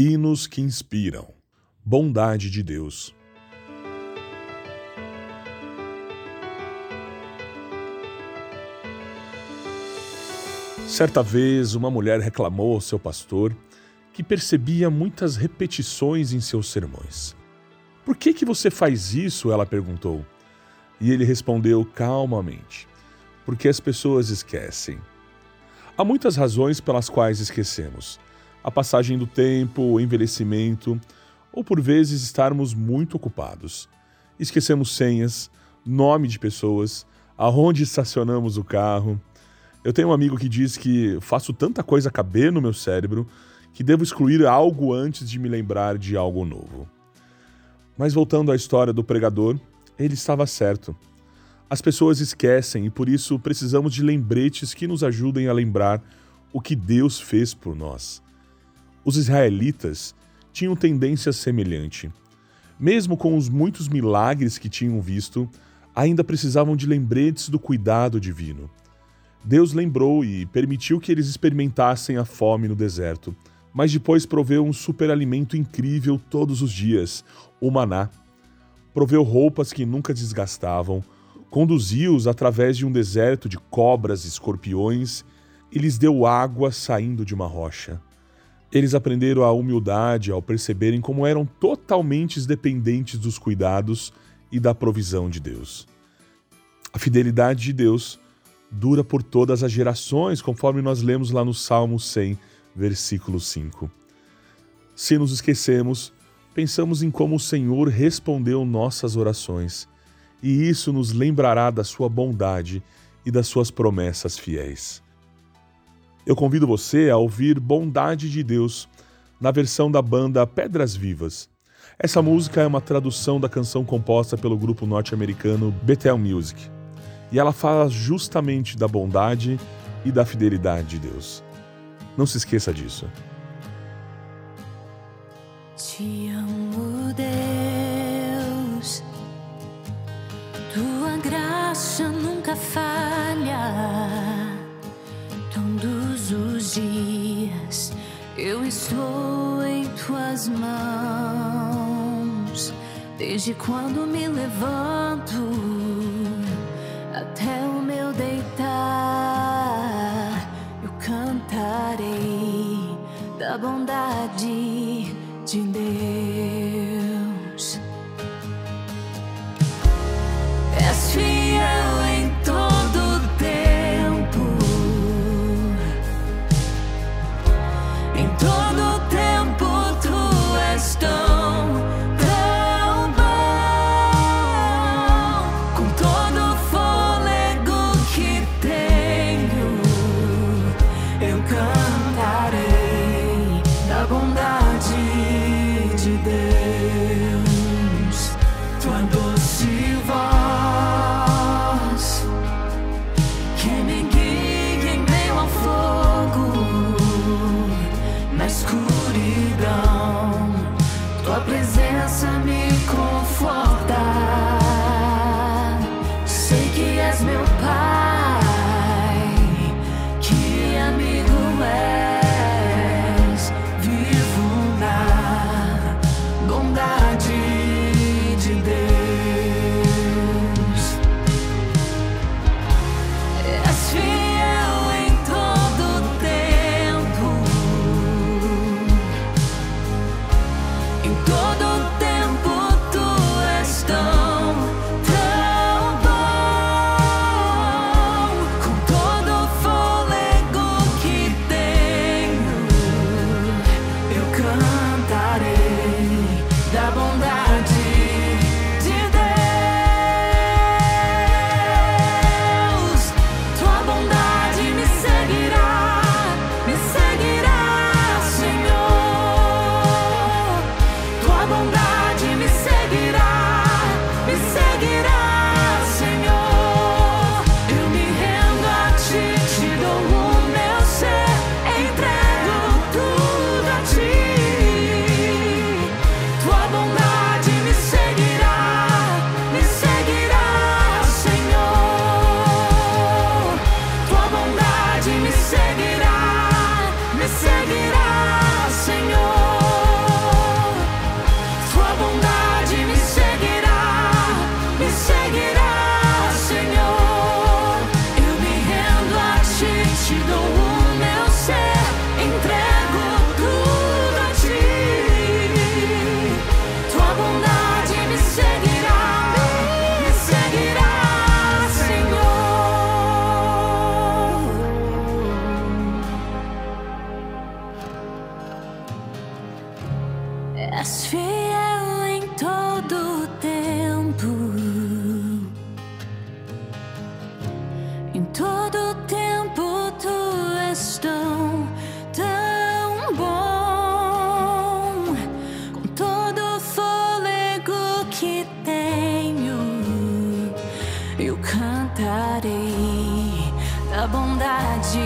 Hinos que inspiram. Bondade de Deus. Certa vez, uma mulher reclamou ao seu pastor que percebia muitas repetições em seus sermões. Por que que você faz isso? ela perguntou. E ele respondeu calmamente: Porque as pessoas esquecem. Há muitas razões pelas quais esquecemos a passagem do tempo, o envelhecimento, ou por vezes estarmos muito ocupados. Esquecemos senhas, nome de pessoas, aonde estacionamos o carro. Eu tenho um amigo que diz que faço tanta coisa caber no meu cérebro que devo excluir algo antes de me lembrar de algo novo. Mas voltando à história do pregador, ele estava certo. As pessoas esquecem e por isso precisamos de lembretes que nos ajudem a lembrar o que Deus fez por nós. Os israelitas tinham tendência semelhante. Mesmo com os muitos milagres que tinham visto, ainda precisavam de lembretes do cuidado divino. Deus lembrou e permitiu que eles experimentassem a fome no deserto, mas depois proveu um superalimento incrível todos os dias, o maná. Proveu roupas que nunca desgastavam, conduziu-os através de um deserto de cobras e escorpiões e lhes deu água saindo de uma rocha. Eles aprenderam a humildade ao perceberem como eram totalmente dependentes dos cuidados e da provisão de Deus. A fidelidade de Deus dura por todas as gerações, conforme nós lemos lá no Salmo 100, versículo 5. Se nos esquecemos, pensamos em como o Senhor respondeu nossas orações, e isso nos lembrará da sua bondade e das suas promessas fiéis. Eu convido você a ouvir Bondade de Deus na versão da banda Pedras Vivas. Essa música é uma tradução da canção composta pelo grupo norte-americano Bethel Music. E ela fala justamente da bondade e da fidelidade de Deus. Não se esqueça disso. Te amo, Deus. Tua graça nunca falha eu estou em tuas mãos. Desde quando me levanto school. És fiel em todo tempo. Em todo tempo tu és tão, tão bom. Com todo fôlego que tenho, eu cantarei da bondade